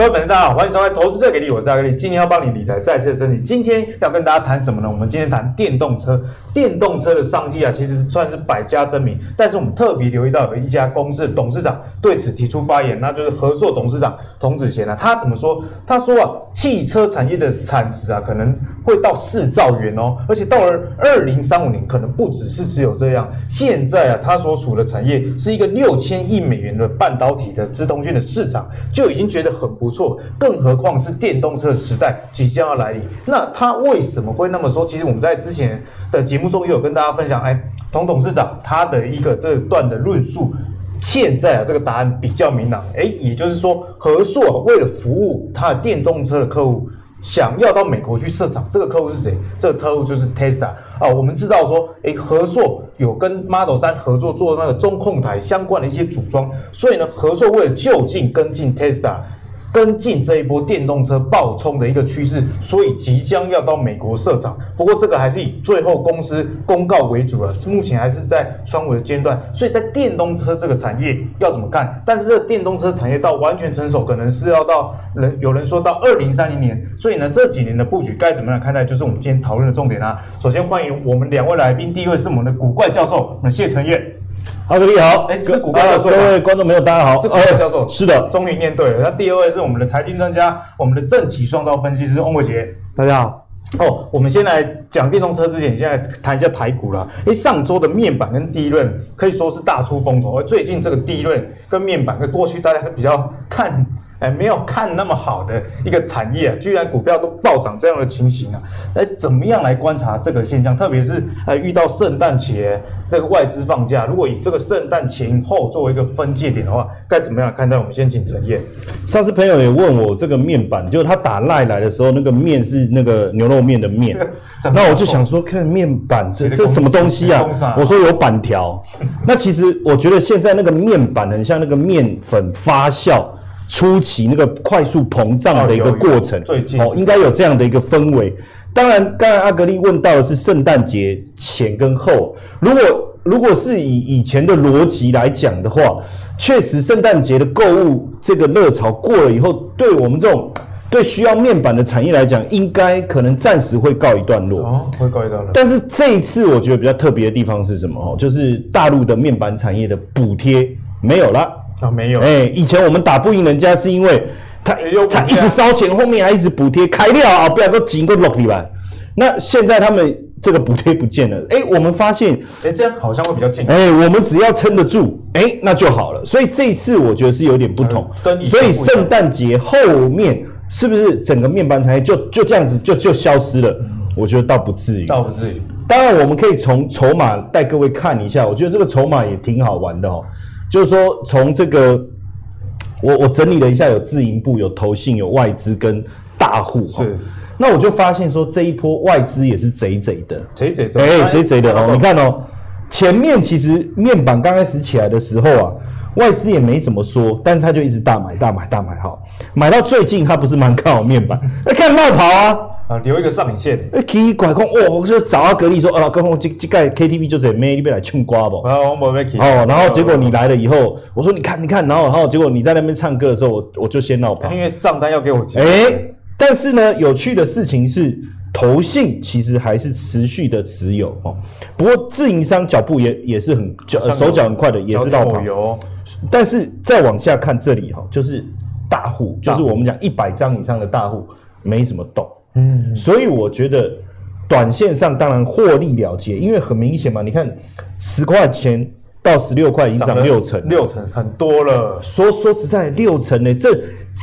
各位粉丝，大家好，欢迎收看《投资最给力》，我是阿格力，今天要帮你理财再次升级。今天要跟大家谈什么呢？我们今天谈电动车。电动车的商机啊，其实算是百家争鸣。但是我们特别留意到有一家公司的董事长对此提出发言，那就是合硕董事长童子贤啊。他怎么说？他说啊，汽车产业的产值啊，可能会到四兆元哦，而且到了二零三五年，可能不只是只有这样。现在啊，他所处的产业是一个六千亿美元的半导体的资通讯的市场，就已经觉得很不。不错，更何况是电动车时代即将要来临。那他为什么会那么说？其实我们在之前的节目中也有跟大家分享，哎，童董事长他的一个这段的论述，现在啊这个答案比较明朗。哎，也就是说，和硕为了服务他的电动车的客户，想要到美国去设厂。这个客户是谁？这个客户就是 Tesla 啊。我们知道说，哎，合硕有跟 Model 3合作做那个中控台相关的一些组装，所以呢，合硕为了就近跟进 Tesla。跟进这一波电动车爆冲的一个趋势，所以即将要到美国设厂。不过这个还是以最后公司公告为主了，目前还是在双维的阶段。所以在电动车这个产业要怎么看？但是这个电动车产业到完全成熟，可能是要到人有人说到二零三零年。所以呢，这几年的布局该怎么样看待？就是我们今天讨论的重点啊。首先欢迎我们两位来宾，第一位是我们的古怪教授，我们谢承业。阿格力好，哎，是股怪教授，各位观众朋友大家好，是股票教授，是的，终于念对了。那第二位是我们的财经专家，我们的正企双刀分析师翁伟杰，大家好。哦，我们先来讲电动车之前，先来谈一下台股啦。哎，上周的面板跟第一轮可以说是大出风头，而最近这个第一轮跟面板跟过去大家比较看。哎，没有看那么好的一个产业啊，居然股票都暴涨这样的情形啊！哎，怎么样来观察这个现象？特别是哎，遇到圣诞节那个外资放假，如果以这个圣诞前后作为一个分界点的话，该怎么样看待？我们先请承彦。上次朋友也问我这个面板，就是他打赖来的时候，那个面是那个牛肉面的面，那我就想说，看面板这这什么东西啊？我说有板条。那其实我觉得现在那个面板很像那个面粉发酵。初期那个快速膨胀的一个过程，哦，应该有这样的一个氛围。当然，刚才阿格力问到的是圣诞节前跟后。如果如果是以以前的逻辑来讲的话，确实圣诞节的购物这个热潮过了以后，对我们这种对需要面板的产业来讲，应该可能暂时会告一段落。哦，会告一段落。但是这一次我觉得比较特别的地方是什么？哦，就是大陆的面板产业的补贴没有了。啊，没有。哎，以前我们打不赢人家，是因为他他一直烧钱，后面还一直补贴，开料啊，不然都挤个落地吧。那现在他们这个补贴不见了，哎，我们发现，哎，这样好像会比较近。哎，我们只要撑得住，哎，那就好了。所以这一次我觉得是有点不同。跟所以圣诞节后面是不是整个面板产业就就这样子就就消失了？我觉得倒不至于，倒不至于。当然，我们可以从筹码带各位看一下，我觉得这个筹码也挺好玩的哦。就是说，从这个，我我整理了一下，有自营部、有投信、有外资跟大户。是，那我就发现说，这一波外资也是贼贼的，贼贼贼，哎，贼贼的哦。你看哦，前面其实面板刚开始起来的时候啊，外资也没怎么说，但是他就一直大买、大买、大买，哈，买到最近他不是蛮看好面板，那看冒跑啊。啊，留一个上影线。哎，奇怪，讲哦，我就找阿格力说，啊，刚刚这这盖 KTV 就是妹你边来唱歌不？啊，我没没哦，然后结果你来了以后，我说你看你看，然后然后结果你在那边唱歌的时候，我我就先闹跑，因为账单要给我结。哎，但是呢，有趣的事情是，投信其实还是持续的持有哦。不过自营商脚步也也是很脚手脚很快的，也是闹跑。但是再往下看这里哈，就是大户，就是我们讲一百张以上的大户，没什么动。嗯，所以我觉得短线上当然获利了结，因为很明显嘛，你看十块钱到十六块，已经涨六成，六成很多了。说说实在，六成呢，这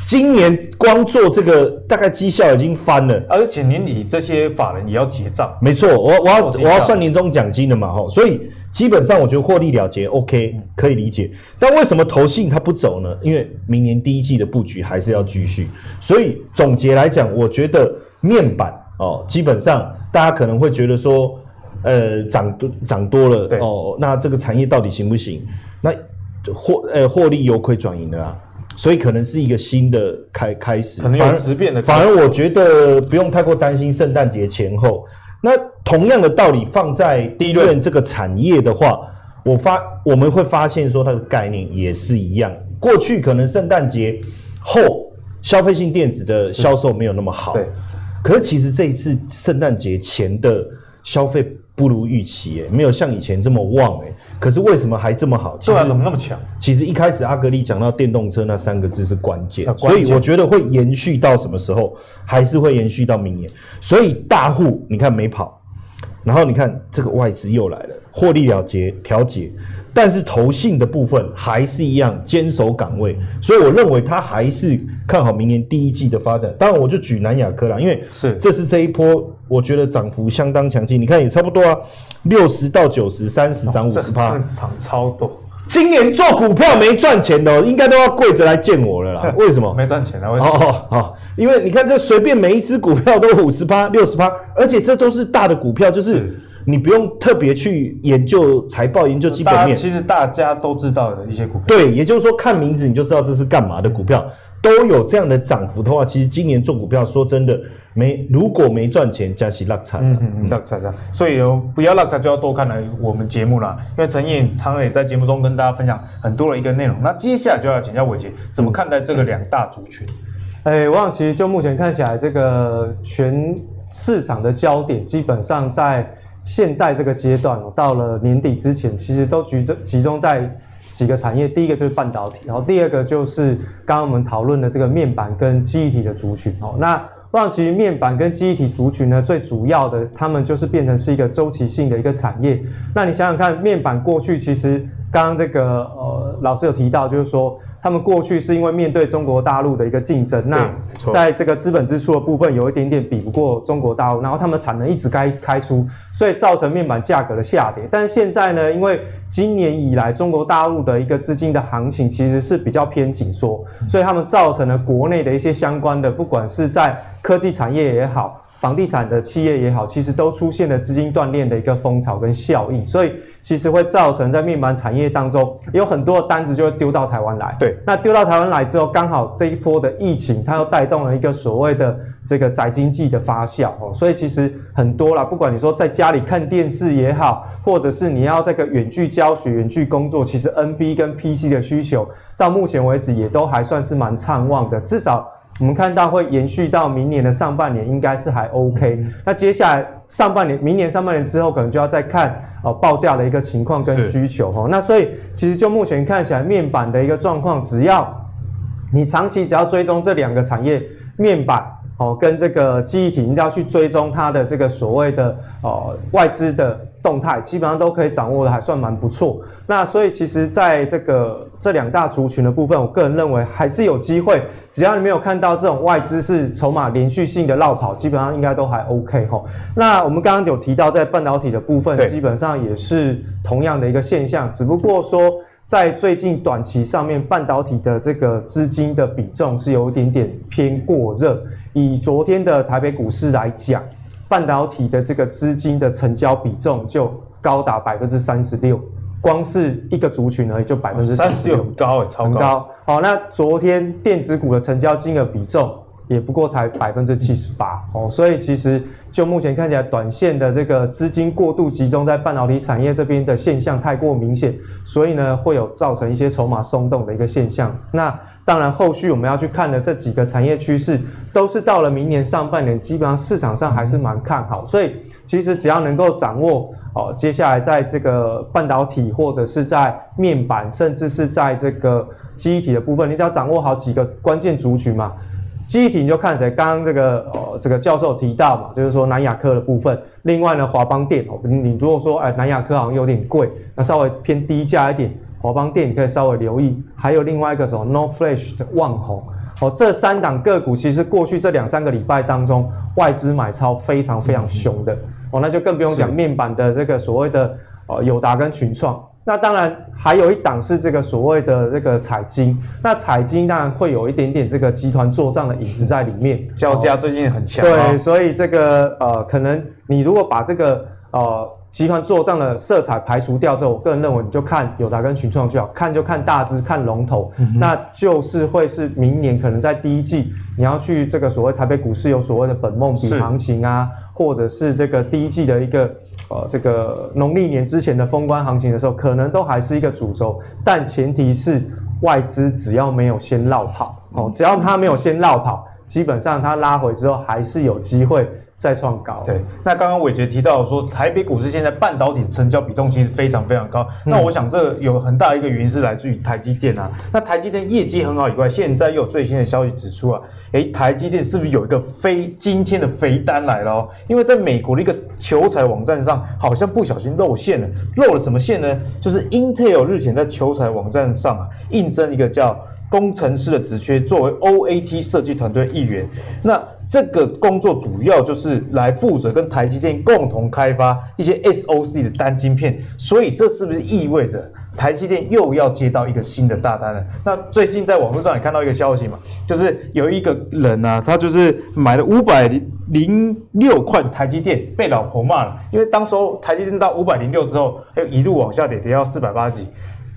今年光做这个大概绩效已经翻了，而且年底这些法人也要结账。没错，我我要我要算年终奖金的嘛，哈，所以基本上我觉得获利了结，OK，可以理解。但为什么投信它不走呢？因为明年第一季的布局还是要继续。所以总结来讲，我觉得。面板哦，基本上大家可能会觉得说，呃，涨多涨多了哦，那这个产业到底行不行？那获呃获利由亏转盈的啊，所以可能是一个新的开开始，可能有质变的。反而我觉得不用太过担心圣诞节前后。那同样的道理放在低润这个产业的话，我发我们会发现说它的概念也是一样。过去可能圣诞节后。消费性电子的销售没有那么好。对。可是其实这一次圣诞节前的消费不如预期，哎，没有像以前这么旺，哎。可是为什么还这么好？对啊，怎么那么强？其实一开始阿格力讲到电动车那三个字是关键，所以我觉得会延续到什么时候？还是会延续到明年。所以大户你看没跑，然后你看这个外资又来了，获利了结调节。但是投信的部分还是一样坚守岗位，所以我认为他还是看好明年第一季的发展。当然，我就举南亚科啦，因为是这是这一波，我觉得涨幅相当强劲。你看也差不多啊，六十到九十，三十涨五十趴，涨超多。今年做股票没赚钱的，应该都要跪着来见我了啦。为什么？没赚钱啊？为什么？哦哦，因为你看这随便每一只股票都五十趴、六十趴，而且这都是大的股票，就是。是你不用特别去研究财报、研究基本面，其实大家都知道的一些股票。对，也就是说看名字你就知道这是干嘛的股票，都有这样的涨幅的话，其实今年做股票说真的没，如果没赚钱，加息落差。嗯嗯，落差。所以哦，不要落差就要多看来我们节目啦，因为陈燕常常也在节目中跟大家分享很多的一个内容。那接下来就要请教伟杰，怎么看待这个两大族群？哎、嗯，我想其实就目前看起来，这个全市场的焦点基本上在。现在这个阶段哦，到了年底之前，其实都集中集中在几个产业。第一个就是半导体，然后第二个就是刚刚我们讨论的这个面板跟记忆体的族群哦。那望其面板跟记忆体族群呢，最主要的，他们就是变成是一个周期性的一个产业。那你想想看，面板过去其实刚刚这个呃老师有提到，就是说。他们过去是因为面对中国大陆的一个竞争，那在这个资本支出的部分有一点点比不过中国大陆，然后他们产能一直该开出，所以造成面板价格的下跌。但是现在呢，因为今年以来中国大陆的一个资金的行情其实是比较偏紧缩，所以他们造成了国内的一些相关的，不管是在科技产业也好。房地产的企业也好，其实都出现了资金断裂的一个风潮跟效应，所以其实会造成在面板产业当中有很多的单子就会丢到台湾来。对，那丢到台湾来之后，刚好这一波的疫情，它又带动了一个所谓的这个宅经济的发酵哦，所以其实很多啦，不管你说在家里看电视也好，或者是你要这个远距教学、远距工作，其实 NB 跟 PC 的需求到目前为止也都还算是蛮畅旺的，至少。我们看到会延续到明年的上半年，应该是还 OK。那接下来上半年、明年上半年之后，可能就要再看呃报价的一个情况跟需求哈。那所以其实就目前看起来，面板的一个状况，只要你长期只要追踪这两个产业，面板哦跟这个记忆体，一定要去追踪它的这个所谓的呃外资的。动态基本上都可以掌握的还算蛮不错，那所以其实在这个这两大族群的部分，我个人认为还是有机会，只要你没有看到这种外资是筹码连续性的落跑，基本上应该都还 OK 哈。那我们刚刚有提到在半导体的部分，基本上也是同样的一个现象，只不过说在最近短期上面，半导体的这个资金的比重是有一点点偏过热，以昨天的台北股市来讲。半导体的这个资金的成交比重就高达百分之三十六，光是一个族群而已就百分之三十六，很高诶，超高。好，那昨天电子股的成交金额比重。也不过才百分之七十八哦，所以其实就目前看起来，短线的这个资金过度集中在半导体产业这边的现象太过明显，所以呢会有造成一些筹码松动的一个现象。那当然，后续我们要去看的这几个产业趋势，都是到了明年上半年，基本上市场上还是蛮看好。所以其实只要能够掌握哦，接下来在这个半导体或者是在面板，甚至是在这个记忆体的部分，你只要掌握好几个关键族群嘛。记忆体你就看谁，刚刚这个呃这个教授提到嘛，就是说南亚科的部分。另外呢，华邦电哦，你如果说哎南亚科好像有点贵，那稍微偏低价一点，华邦电你可以稍微留意。还有另外一个什么 NOR Flash 的旺宏哦，这三档个股其实过去这两三个礼拜当中，外资买超非常非常凶的哦，那就更不用讲面板的这个所谓的呃友达跟群创。那当然还有一档是这个所谓的这个彩金，那彩金当然会有一点点这个集团做账的影子在里面。交加最近很强，对，所以这个呃，可能你如果把这个呃集团做账的色彩排除掉之后，我个人认为你就看友达跟群创就好，看就看大支，看龙头，嗯、那就是会是明年可能在第一季你要去这个所谓台北股市有所谓的本梦比行情啊，或者是这个第一季的一个。呃，这个农历年之前的封关行情的时候，可能都还是一个主轴，但前提是外资只要没有先绕跑。哦，只要它没有先绕跑，基本上它拉回之后还是有机会。再创高。对，那刚刚伟杰提到说，台北股市现在半导体成交比重其实非常非常高。嗯、那我想这有很大一个原因是来自于台积电啊。那台积电业绩很好以外，现在又有最新的消息指出啊，哎，台积电是不是有一个非今天的肥单来了哦？因为在美国的一个求财网站上，好像不小心露馅了。露了什么馅呢？就是 Intel 日前在求财网站上啊，应征一个叫工程师的职缺，作为 OAT 设计团队一员。那这个工作主要就是来负责跟台积电共同开发一些 SOC 的单晶片，所以这是不是意味着台积电又要接到一个新的大单了？那最近在网络上也看到一个消息嘛，就是有一个人啊，他就是买了五百零六块台积电，被老婆骂了，因为当时候台积电到五百零六之后，又一路往下跌，跌到四百八十几。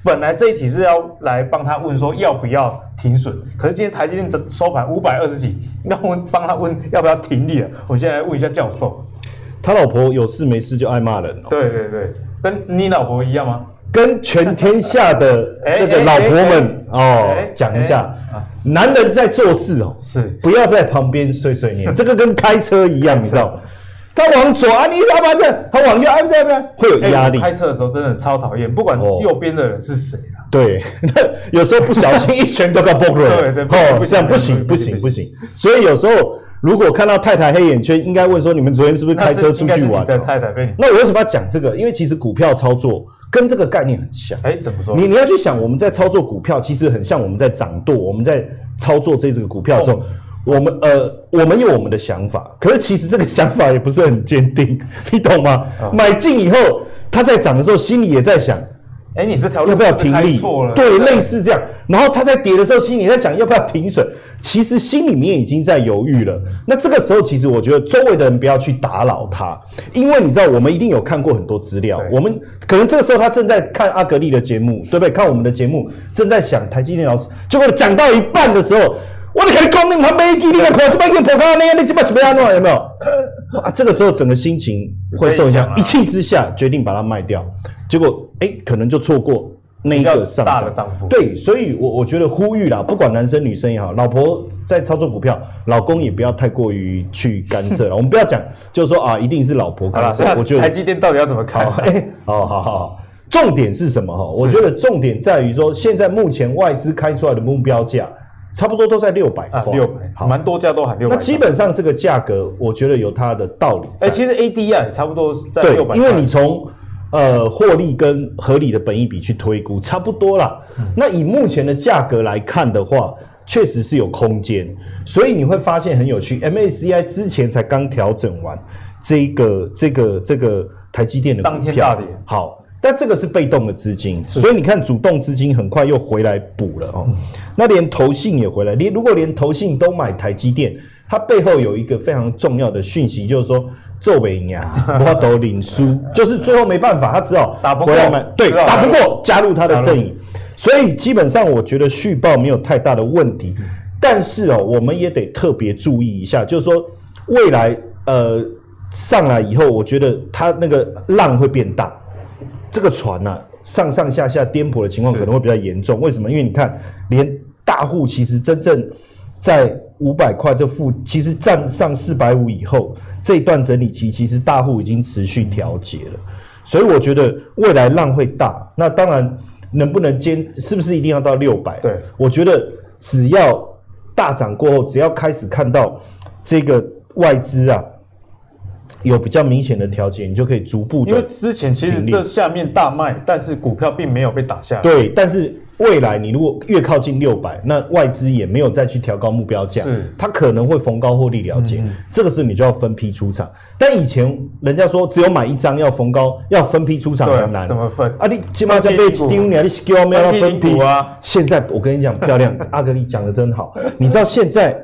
本来这一题是要来帮他问说要不要停损，可是今天台积电收盘五百二十几，那我们帮他问要不要停利了。我现在来问一下教授，他老婆有事没事就爱骂人。对对对，跟你老婆一样吗？跟全天下的 这个老婆们哦讲一下，男人在做事哦，是不要在旁边碎碎念，这个跟开车一样，你知道。他往左啊，你知道吗？这他往右啊，这样会有压力。开车的时候真的超讨厌，不管右边的人是谁啊。对，那 有时候不小心一拳都要爆了。对对，哦，这样不行不行不行。所以有时候如果看到太太黑眼圈，应该问说，你们昨天是不是开车出去玩？对，太太被你。那我为什么要讲这个？因为其实股票操作跟这个概念很像。哎，怎么说？你你要去想，我们在操作股票，其实很像我们在掌舵，我们在操作这这个股票的时候。我们呃，我们有我们的想法，可是其实这个想法也不是很坚定，你懂吗？哦、买进以后，它在涨的时候，心里也在想，哎，你这条路要不要停利？对，类似这样。然后它在跌的时候，心里在想要不要停损，其实心里面已经在犹豫了。那这个时候，其实我觉得周围的人不要去打扰他，因为你知道，我们一定有看过很多资料，我们可能这个时候他正在看阿格力的节目，对不对？看我们的节目，正在想台积电老师，结果讲到一半的时候。我就跟你讲，你还没记，你来看，这边已经破开了，你这边是要安怎？有没有？啊，这个时候整个心情会受影响，一气之下决定把它卖掉，结果哎、欸，可能就错过那一个上涨的涨幅。对，所以我我觉得呼吁啦，不管男生女生也好，老婆在操作股票，老公也不要太过于去干涉了。我们不要讲，就是说啊，一定是老婆干涉。我觉得台积电到底要怎么开？哎，好好好，重点是什么？哈，我觉得重点在于说，现在目前外资开出来的目标价。差不多都在六百块，六百，好，蛮多家都喊六百。那基本上这个价格，我觉得有它的道理。哎，其实 ADR 也差不多在六百。对，因为你从呃获利跟合理的本益比去推估，差不多啦。那以目前的价格来看的话，确实是有空间。所以你会发现很有趣 MACI 之前才刚调整完这个这个这个台积电的股票，当天大跌。好。但这个是被动的资金，所以你看主动资金很快又回来补了哦。嗯、那连投信也回来，连如果连投信都买台积电，它背后有一个非常重要的讯息，就是说做尾牙我都领输，就是最后没办法，他只好打不过，对，打不过加入他的阵营。所以基本上我觉得续报没有太大的问题，但是哦，我们也得特别注意一下，就是说未来呃上来以后，我觉得它那个浪会变大。这个船呢、啊，上上下下颠簸的情况可能会比较严重。是为什么？因为你看，连大户其实真正在五百块这附，其实站上四百五以后，这一段整理期其实大户已经持续调节了。所以我觉得未来浪会大。那当然，能不能坚，是不是一定要到六百？对，我觉得只要大涨过后，只要开始看到这个外资啊。有比较明显的调节，你就可以逐步的。因为之前其实这下面大卖，但是股票并没有被打下来。对，但是未来你如果越靠近六百，那外资也没有再去调高目标价，是，它可能会逢高获利了结。这个是你就要分批出场。但以前人家说只有买一张要逢高要分批出场很难，怎么分？啊，你起码叫被丢你，你是叫没有分批啊？现在我跟你讲漂亮，阿格力讲的真好。你知道现在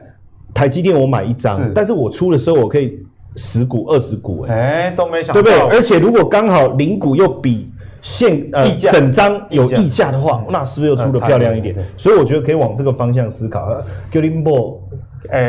台积电我买一张，但是我出的时候我可以。十股、二十股、欸，哎，哎，都没想到，对不对？而且如果刚好零股又比现呃整张有溢价的话，那是不是又出的漂亮一点？嗯、所以我觉得可以往这个方向思考。g i l i n b o 哎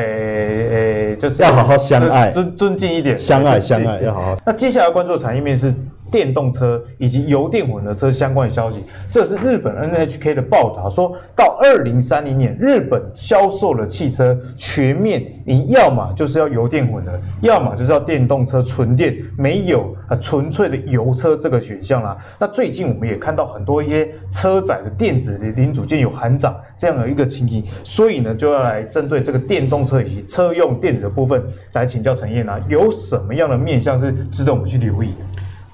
哎，就是要好好相爱，尊尊敬一点，相爱相爱要好好。那接下来关注的产业面是电动车以及油电混合车相关的消息。这是日本 NHK 的报道，说到二零三零年，日本销售的汽车全面，你要么就是要油电混合，要么就是要电动车纯电，没有啊纯粹的油车这个选项啦。那最近我们也看到很多一些车载的电子的零组件有含涨这样的一个情形，所以呢就要来针对这个电动车以及车用电子的部分来请教陈燕啊，有什么样的面向是值得我们去留意？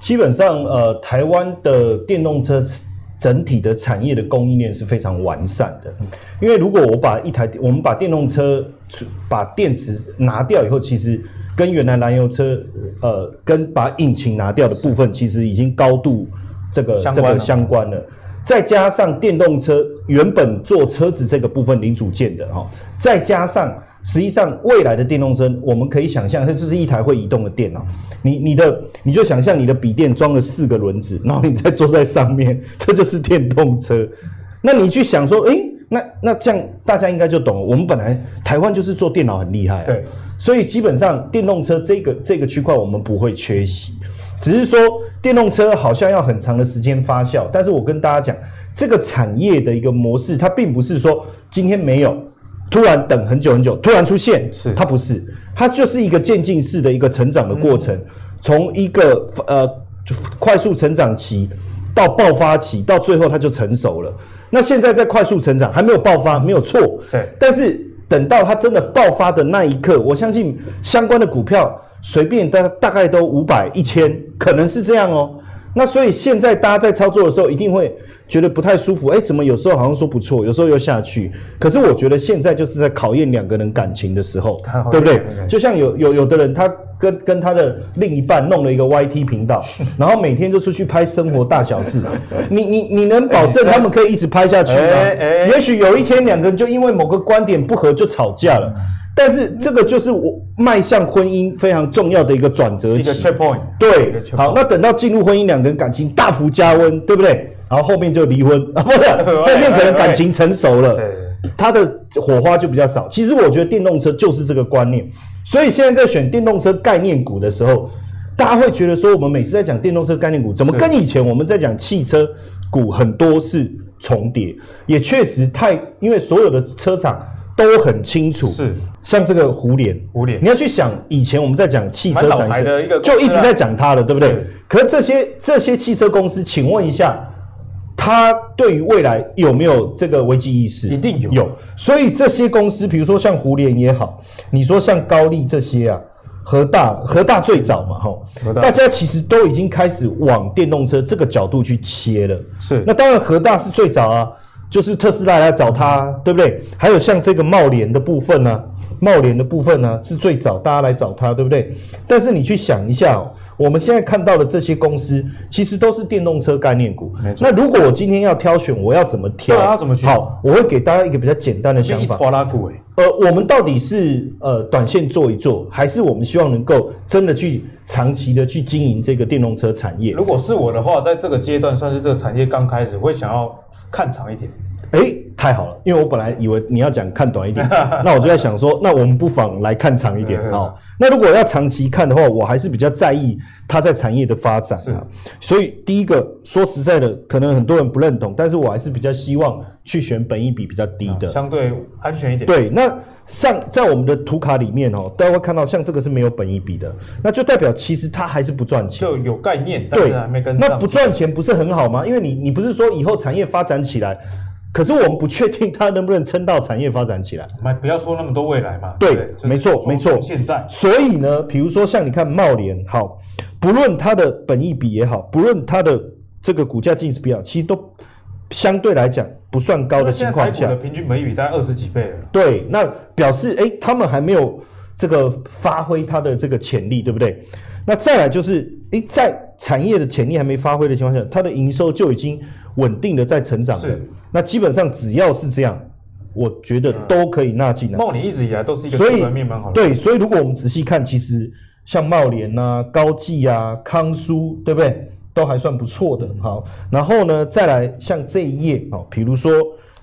基本上，呃，台湾的电动车整体的产业的供应链是非常完善的。因为如果我把一台，我们把电动车把电池拿掉以后，其实跟原来燃油车，呃，跟把引擎拿掉的部分，其实已经高度这个这个相关了。再加上电动车原本做车子这个部分零组件的哈，再加上。实际上，未来的电动车，我们可以想象，它就是一台会移动的电脑。你、你的，你就想象你的笔电装了四个轮子，然后你再坐在上面，这就是电动车。那你去想说，诶，那那这样大家应该就懂了。我们本来台湾就是做电脑很厉害啊，对，所以基本上电动车这个这个区块我们不会缺席，只是说电动车好像要很长的时间发酵。但是我跟大家讲，这个产业的一个模式，它并不是说今天没有。突然等很久很久，突然出现，是它不是，它就是一个渐进式的一个成长的过程，从、嗯、一个呃快速成长期到爆发期，到最后它就成熟了。那现在在快速成长，还没有爆发，没有错。对，但是等到它真的爆发的那一刻，我相信相关的股票随便大大概都五百一千，可能是这样哦。那所以现在大家在操作的时候，一定会。觉得不太舒服，哎，怎么有时候好像说不错，有时候又下去。可是我觉得现在就是在考验两个人感情的时候，对不对？就像有有有的人，他跟跟他的另一半弄了一个 YT 频道，然后每天就出去拍生活大小事。你你你能保证他们可以一直拍下去吗？也许有一天两个人就因为某个观点不合就吵架了。但是这个就是我迈向婚姻非常重要的一个转折期。对，好，那等到进入婚姻，两个人感情大幅加温，对不对？然后后面就离婚啊，不是，后面可能感情成熟了，他的火花就比较少。其实我觉得电动车就是这个观念，所以现在在选电动车概念股的时候，大家会觉得说，我们每次在讲电动车概念股，怎么跟以前我们在讲汽车股很多是重叠？也确实太，因为所有的车厂都很清楚，是像这个胡联，你要去想以前我们在讲汽车产业，就一直在讲它了，对不对？可是这些这些汽车公司，请问一下。他对于未来有没有这个危机意识？一定有。有，所以这些公司，比如说像胡连也好，你说像高丽这些啊，和大和大最早嘛，哈，大家其实都已经开始往电动车这个角度去切了。是，那当然和大是最早啊，就是特斯拉来找他，对不对？还有像这个茂联的部分呢、啊，茂联的部分呢、啊、是最早大家来找他，对不对？但是你去想一下、哦。我们现在看到的这些公司，其实都是电动车概念股。那如果我今天要挑选，我要怎么挑？要怎么选？好，我会给大家一个比较简单的想法。拉股诶。呃，我们到底是呃短线做一做，还是我们希望能够真的去长期的去经营这个电动车产业？如果是我的话，在这个阶段算是这个产业刚开始，我会想要看长一点。哎，太好了，因为我本来以为你要讲看短一点，那我就在想说，那我们不妨来看长一点 啊。那如果要长期看的话，我还是比较在意它在产业的发展啊。所以第一个说实在的，可能很多人不认同，但是我还是比较希望去选本益比比较低的，相对安全一点。对，那像在我们的图卡里面哦，大家会看到像这个是没有本益比的，那就代表其实它还是不赚钱，就有概念，但是还没跟。那不赚钱不是很好吗？因为你你不是说以后产业发展起来。可是我们不确定它能不能撑到产业发展起来。不要说那么多未来嘛。对，没错，没错。现在，所以呢，比如说像你看茂联，好，不论它的本益比也好，不论它的这个股价净值比也好，其实都相对来讲不算高的情况下，的平均本益比大概二十几倍了。对，那表示哎，他们还没有这个发挥它的这个潜力，对不对？那再来就是，哎，在产业的潜力还没发挥的情况下，它的营收就已经。稳定的在成长了，那基本上只要是这样，我觉得都可以纳进来。茂联一直以来都是一个基本面蛮好的。对，所以如果我们仔细看，其实像茂联啊、高技啊、康舒，对不对？都还算不错的。好，然后呢，再来像这一页啊，比如说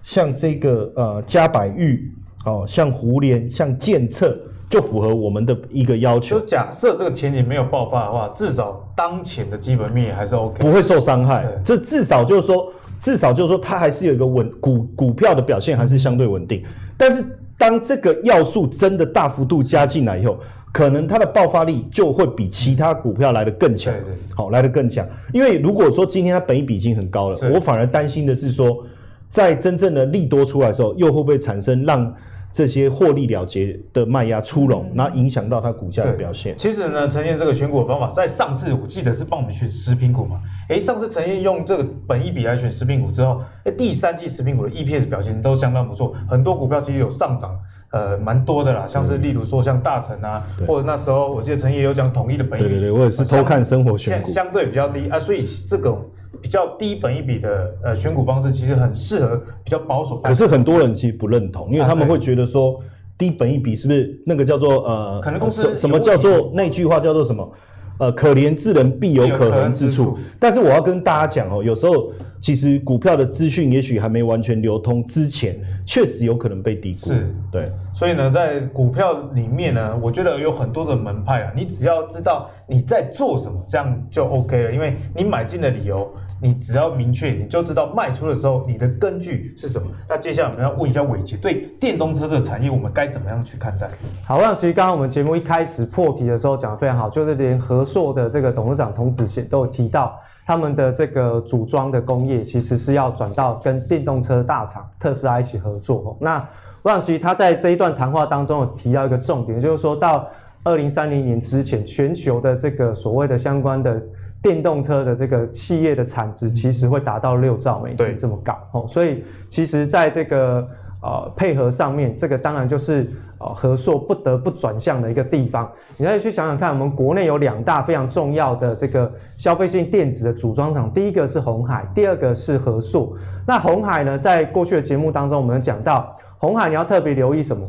像这个呃嘉百玉，哦，像胡联、像建策，就符合我们的一个要求。就假设这个前景没有爆发的话，至少当前的基本面还是 OK，不会受伤害。这至少就是说，至少就是说，它还是有一个稳股股票的表现还是相对稳定。但是当这个要素真的大幅度加进来以后，可能它的爆发力就会比其他股票来得更强。对对，好，来得更强。因为如果说今天它本益比已经很高了，我反而担心的是说，在真正的利多出来的时候，又会不会产生让这些获利了结的卖压出笼，那、嗯、影响到它股价的表现。其实呢，呈现这个选股的方法，在上次我记得是帮我们选食品股嘛。哎，上次呈现用这个本益比来选食品股之后，哎，第三季食品股的 EPS 表现都相当不错，很多股票其实有上涨，呃，蛮多的啦。像是例如说像大成啊，嗯、或者那时候我记得陈也有讲统一的本益比。对对对，我也是偷看生活选股，相，相对比较低啊，所以这个。比较低本一比的呃选股方式，其实很适合比较保守。可是很多人其实不认同，因为他们会觉得说低本一笔是不是那个叫做呃，可能公司什什么叫做那句话叫做什么？呃，可怜之人必有可恨之处。但是我要跟大家讲哦，有时候其实股票的资讯也许还没完全流通之前，确实有可能被低估。是，对。所以呢，在股票里面呢，我觉得有很多的门派啊，你只要知道你在做什么，这样就 OK 了，因为你买进的理由。你只要明确，你就知道卖出的时候你的根据是什么。那接下来我们要问一下伟杰，对电动车这个产业，我们该怎么样去看待？好，那其实刚刚我们节目一开始破题的时候讲得非常好，就是连和硕的这个董事长童子贤都有提到，他们的这个组装的工业其实是要转到跟电动车大厂特斯拉一起合作。那我想其实他在这一段谈话当中有提到一个重点，就是说到二零三零年之前，全球的这个所谓的相关的。电动车的这个企业的产值其实会达到六兆美金这么高哦，所以其实在这个呃配合上面，这个当然就是呃和硕不得不转向的一个地方。你可以去想想看，我们国内有两大非常重要的这个消费性电子的组装厂，第一个是红海，第二个是和硕。那红海呢，在过去的节目当中，我们有讲到红海，你要特别留意什么？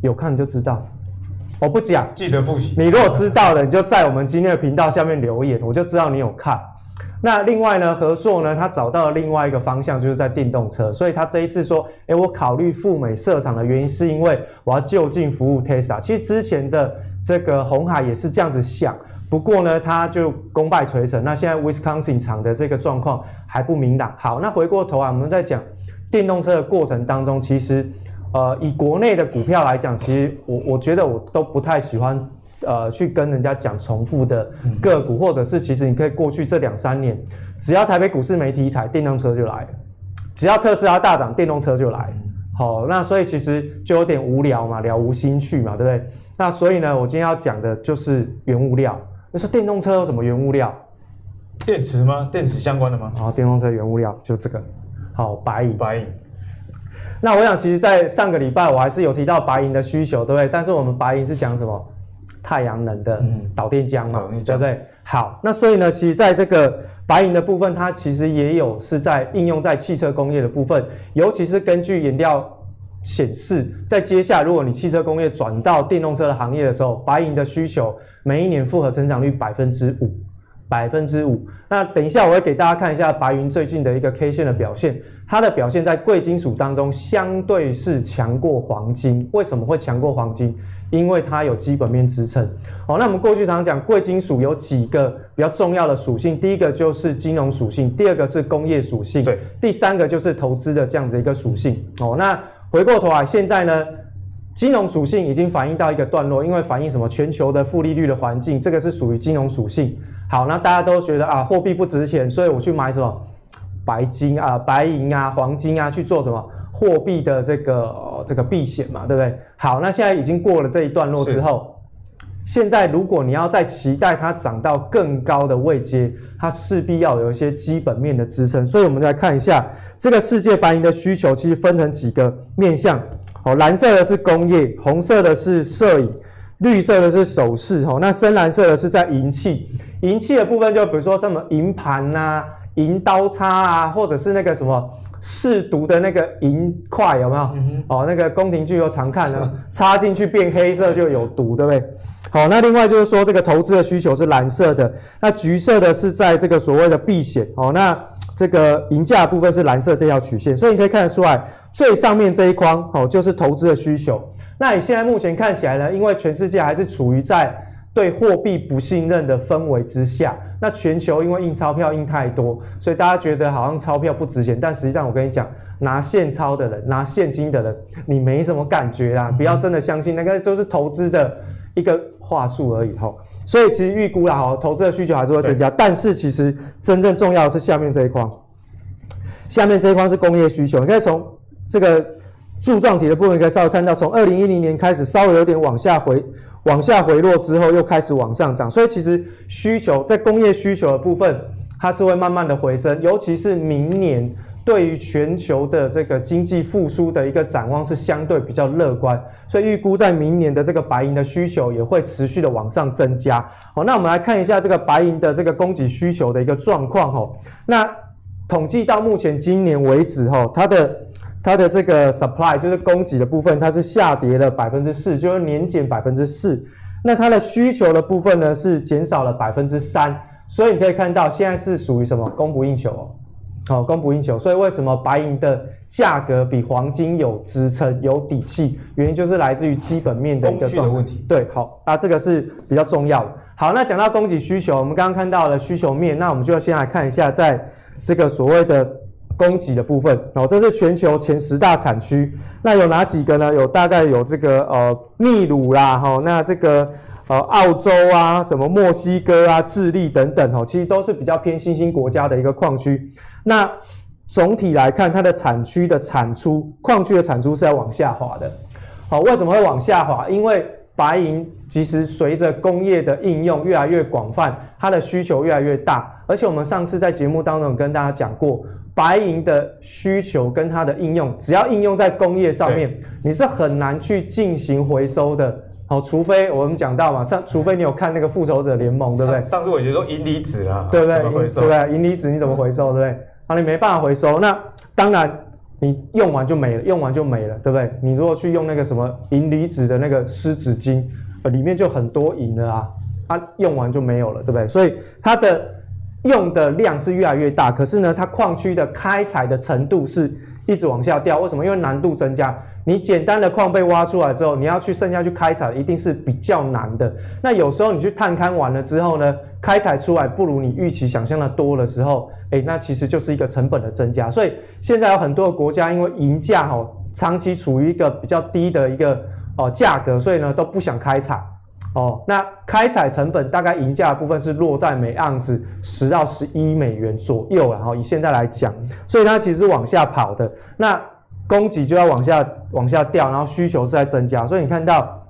有看就知道。我不讲，记得复习。你如果知道的，你就在我们今天的频道下面留言，我就知道你有看。那另外呢，和硕呢，他找到了另外一个方向，就是在电动车。所以他这一次说，诶，我考虑赴美设厂的原因，是因为我要就近服务 Tesla。其实之前的这个红海也是这样子想，不过呢，他就功败垂成。那现在 Wisconsin 厂的这个状况还不明朗。好，那回过头啊，我们在讲电动车的过程当中，其实。呃，以国内的股票来讲，其实我我觉得我都不太喜欢，呃，去跟人家讲重复的个股，或者是其实你可以过去这两三年，只要台北股市没题材，电动车就来；只要特斯拉大涨，电动车就来。好，那所以其实就有点无聊嘛，了无兴趣嘛，对不对？那所以呢，我今天要讲的就是原物料。你说电动车有什么原物料？电池吗？电池相关的吗？好，电动车原物料就这个。好，白银。白银。那我想，其实，在上个礼拜，我还是有提到白银的需求，对不对？但是我们白银是讲什么？太阳能的导电浆嘛，嗯、对不对？好，那所以呢，其实在这个白银的部分，它其实也有是在应用在汽车工业的部分，尤其是根据研调显示，在接下来，如果你汽车工业转到电动车的行业的时候，白银的需求每一年复合成长率百分之五，百分之五。那等一下，我会给大家看一下白云最近的一个 K 线的表现。它的表现在贵金属当中相对是强过黄金，为什么会强过黄金？因为它有基本面支撑。好，那我们过去常常讲贵金属有几个比较重要的属性，第一个就是金融属性，第二个是工业属性，对，第三个就是投资的这样子一个属性。哦，那回过头来，现在呢，金融属性已经反映到一个段落，因为反映什么？全球的负利率的环境，这个是属于金融属性。好，那大家都觉得啊，货币不值钱，所以我去买什么？白金啊、白银啊、黄金啊，去做什么货币的这个、呃、这个避险嘛，对不对？好，那现在已经过了这一段落之后，现在如果你要再期待它涨到更高的位阶，它势必要有一些基本面的支撑。所以，我们来看一下这个世界白银的需求，其实分成几个面向。哦，蓝色的是工业，红色的是摄影，绿色的是首饰。哦，那深蓝色的是在银器，银器的部分就比如说什么银盘呐。银刀叉啊，或者是那个什么试毒的那个银块，有没有？嗯、哦，那个宫廷剧又常看的，插进去变黑色就有毒，对不对？好，那另外就是说，这个投资的需求是蓝色的，那橘色的是在这个所谓的避险。哦，那这个银价的部分是蓝色这条曲线，所以你可以看得出来，最上面这一框哦，就是投资的需求。那你现在目前看起来呢，因为全世界还是处于在对货币不信任的氛围之下，那全球因为印钞票印太多，所以大家觉得好像钞票不值钱，但实际上我跟你讲，拿现钞的人，拿现金的人，你没什么感觉啦，不要真的相信那个就是投资的一个话术而已吼。所以其实预估啦哈，投资的需求还是会增加，但是其实真正重要的是下面这一框，下面这一框是工业需求，你可以从这个。柱状体的部分可以稍微看到，从二零一零年开始稍微有点往下回，往下回落之后又开始往上涨，所以其实需求在工业需求的部分，它是会慢慢的回升，尤其是明年对于全球的这个经济复苏的一个展望是相对比较乐观，所以预估在明年的这个白银的需求也会持续的往上增加。好，那我们来看一下这个白银的这个供给需求的一个状况哈，那统计到目前今年为止哈，它的。它的这个 supply 就是供给的部分，它是下跌了百分之四，就是年减百分之四。那它的需求的部分呢，是减少了百分之三。所以你可以看到，现在是属于什么？供不应求哦，好，供不应求。所以为什么白银的价格比黄金有支撑、有底气？原因就是来自于基本面的一个状况。供需的问题。对，好，那这个是比较重要的。好，那讲到供给需求，我们刚刚看到了需求面，那我们就要先来看一下，在这个所谓的。供给的部分哦，这是全球前十大产区，那有哪几个呢？有大概有这个呃秘鲁啦，哈，那这个呃澳洲啊，什么墨西哥啊、智利等等哦，其实都是比较偏新兴国家的一个矿区。那总体来看，它的产区的产出，矿区的产出是要往下滑的。好，为什么会往下滑？因为白银其实随着工业的应用越来越广泛，它的需求越来越大，而且我们上次在节目当中跟大家讲过。白银的需求跟它的应用，只要应用在工业上面，你是很难去进行回收的。好，除非我们讲到嘛，上除非你有看那个复仇者联盟，对不对？上次我觉得说银离子啊，对不对？对不对？银离子你怎么回收？对不对？啊，你没办法回收，那当然你用完就没了，用完就没了，对不对？你如果去用那个什么银离子的那个湿纸巾，呃，里面就很多银了啊，啊，用完就没有了，对不对？所以它的。用的量是越来越大，可是呢，它矿区的开采的程度是一直往下掉。为什么？因为难度增加。你简单的矿被挖出来之后，你要去剩下去开采，一定是比较难的。那有时候你去探勘完了之后呢，开采出来不如你预期想象的多的时候，诶，那其实就是一个成本的增加。所以现在有很多的国家因为银价哦长期处于一个比较低的一个哦价格，所以呢都不想开采。哦，那开采成本大概银价的部分是落在每盎司十到十一美元左右，然后以现在来讲，所以它其实往下跑的。那供给就要往下往下掉，然后需求是在增加。所以你看到，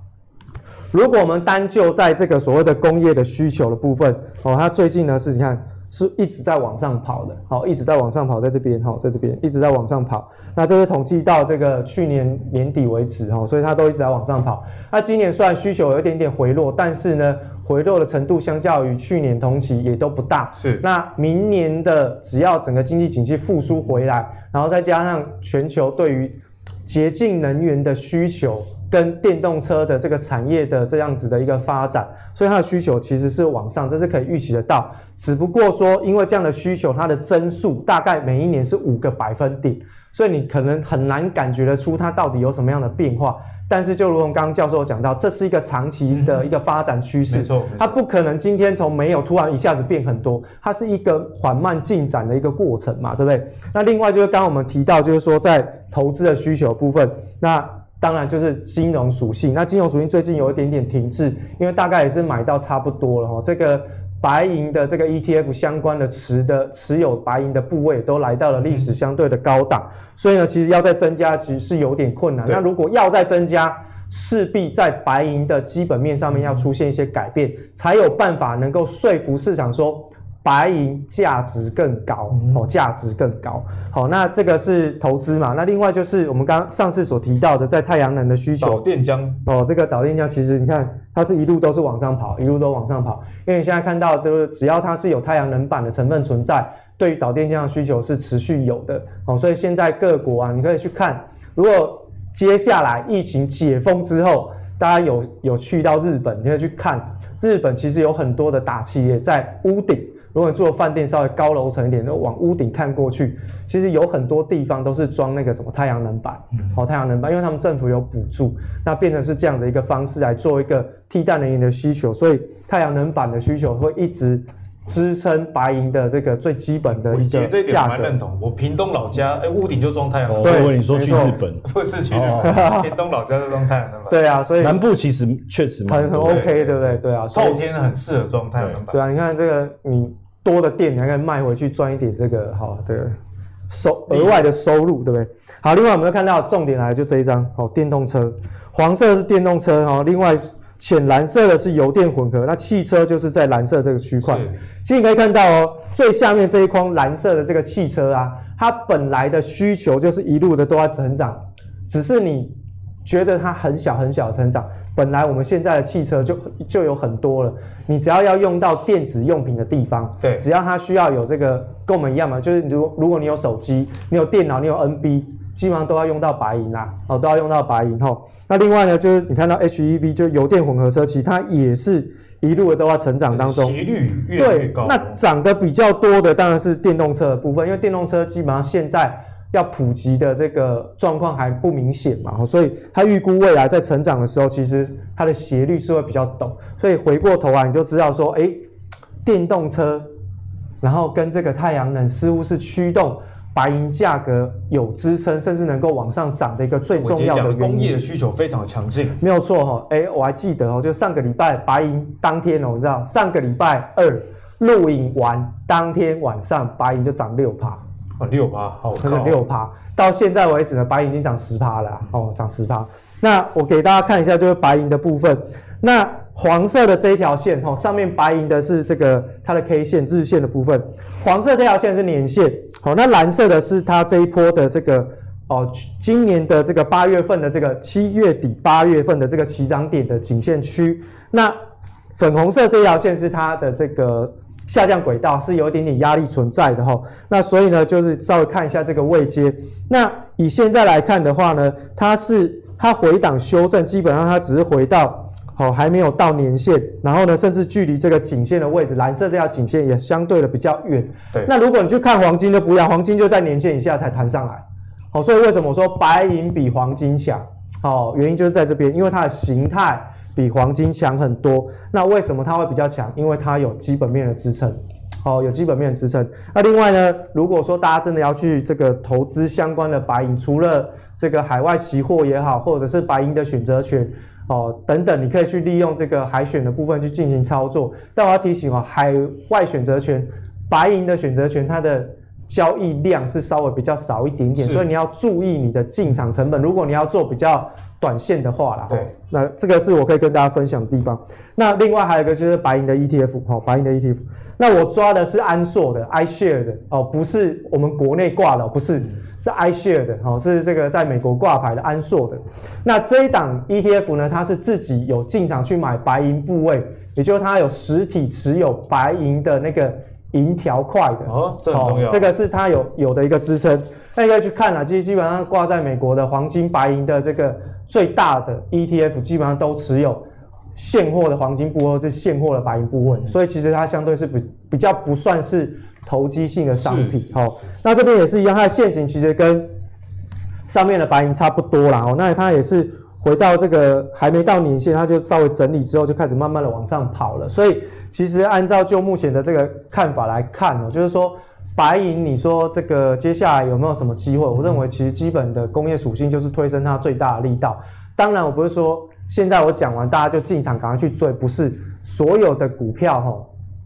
如果我们单就在这个所谓的工业的需求的部分，哦，它最近呢是你看。是一直在往上跑的，好，一直在往上跑，在这边，哈，在这边一直在往上跑。那这是统计到这个去年年底为止，哈，所以它都一直在往上跑。那今年虽然需求有一点点回落，但是呢，回落的程度相较于去年同期也都不大。是。那明年的只要整个经济景气复苏回来，然后再加上全球对于洁净能源的需求。跟电动车的这个产业的这样子的一个发展，所以它的需求其实是往上，这是可以预期得到。只不过说，因为这样的需求，它的增速大概每一年是五个百分点，所以你可能很难感觉得出它到底有什么样的变化。但是就如同刚刚教授讲到，这是一个长期的一个发展趋势，它不可能今天从没有突然一下子变很多，它是一个缓慢进展的一个过程嘛，对不对？那另外就是刚刚我们提到，就是说在投资的需求部分，那。当然就是金融属性，那金融属性最近有一点点停滞，因为大概也是买到差不多了哈。这个白银的这个 ETF 相关的持的持有白银的部位都来到了历史相对的高档，所以呢，其实要再增加其实是有点困难。那如果要再增加，势必在白银的基本面上面要出现一些改变，才有办法能够说服市场说。白银价值更高哦，价值更高。好，那这个是投资嘛？那另外就是我们刚刚上次所提到的，在太阳能的需求，导电浆哦，这个导电浆其实你看它是一路都是往上跑，一路都往上跑。因为你现在看到都是只要它是有太阳能板的成分存在，对于导电浆的需求是持续有的哦。所以现在各国啊，你可以去看，如果接下来疫情解封之后，大家有有去到日本，你可以去看日本，其实有很多的大企业在屋顶。如果你住的饭店稍微高楼层一点，就往屋顶看过去，其实有很多地方都是装那个什么太阳能板，好、太阳能板，因为他们政府有补助，那变成是这样的一个方式来做一个替代能源的需求，所以太阳能板的需求会一直。支撑白银的这个最基本的一个价格。我这一点蛮认同。我屏东老家，哎，屋顶就装太阳能。对，你说去日本，不是去日本，屏东老家就装太阳能板。对啊，所以南部其实确实很很 OK，对不对？对啊，后天很适合装太阳能板。对啊，你看这个，你多的电，你还可以卖回去赚一点这个好的收额外的收入，对不对？好，另外我们看到重点来就这一张，好，电动车，黄色是电动车，哈，另外。浅蓝色的是油电混合，那汽车就是在蓝色这个区块。其实你可以看到哦，最下面这一框蓝色的这个汽车啊，它本来的需求就是一路的都在成长，只是你觉得它很小很小的成长。本来我们现在的汽车就就有很多了，你只要要用到电子用品的地方，对，只要它需要有这个跟我们一样嘛，就是如如果你有手机，你有电脑，你有 NB。基本上都要用到白银啦，哦，都要用到白银吼。那另外呢，就是你看到 HEV 就油电混合车，其实它也是一路的都在成长当中，斜率越高。对，那涨得比较多的当然是电动车的部分，因为电动车基本上现在要普及的这个状况还不明显嘛，所以它预估未来在成长的时候，其实它的斜率是会比较陡。所以回过头来你就知道说，哎，电动车，然后跟这个太阳能似乎是驱动。白银价格有支撑，甚至能够往上涨的一个最重要的原因。工业的需求非常的强劲，没有错哈。哎，我还记得哦，就上个礼拜白银当天哦，你知道上个礼拜二录影完当天晚上白银就涨六趴，哦，六趴，好，可能六趴。到现在为止呢，白银已经涨十趴了，哦，涨十趴。那我给大家看一下，就是白银的部分，那。黄色的这一条线，哈，上面白银的是这个它的 K 线日线的部分，黄色这条线是年线，好，那蓝色的是它这一波的这个哦，今年的这个八月份的这个七月底八月份的这个起涨点的颈线区，那粉红色这条线是它的这个下降轨道，是有一点点压力存在的哈，那所以呢，就是稍微看一下这个位阶，那以现在来看的话呢，它是它回档修正，基本上它只是回到。好，还没有到年线，然后呢，甚至距离这个颈线的位置，蓝色这条颈线也相对的比较远。对，那如果你去看黄金就不一样，黄金就在年线以下才弹上来。好，所以为什么我说白银比黄金强？好，原因就是在这边，因为它的形态比黄金强很多。那为什么它会比较强？因为它有基本面的支撑。好，有基本面的支撑。那另外呢，如果说大家真的要去这个投资相关的白银，除了这个海外期货也好，或者是白银的选择权。哦，等等，你可以去利用这个海选的部分去进行操作。但我要提醒哦，海外选择权、白银的选择权，它的交易量是稍微比较少一点点，所以你要注意你的进场成本。如果你要做比较短线的话啦，对，那这个是我可以跟大家分享的地方。那另外还有一个就是白银的 ETF，哦，白银的 ETF。那我抓的是安硕的 iShare 的哦，不是我们国内挂的，不是，是 iShare 的哦，是这个在美国挂牌的安硕的。那这一档 ETF 呢，它是自己有进场去买白银部位，也就是它有实体持有白银的那个银条块的哦，这很重要，哦，这个是它有有的一个支撑。那你可以去看啊，基基本上挂在美国的黄金白银的这个最大的 ETF，基本上都持有。现货的黄金部位，这是现货的白银部位，所以其实它相对是比比较不算是投机性的商品。好，那这边也是一样，它的线型其实跟上面的白银差不多啦。哦，那它也是回到这个还没到年线，它就稍微整理之后就开始慢慢的往上跑了。所以其实按照就目前的这个看法来看呢，就是说白银，你说这个接下来有没有什么机会？我认为其实基本的工业属性就是推升它最大的力道。当然，我不是说。现在我讲完，大家就进场赶快去追，不是所有的股票哈，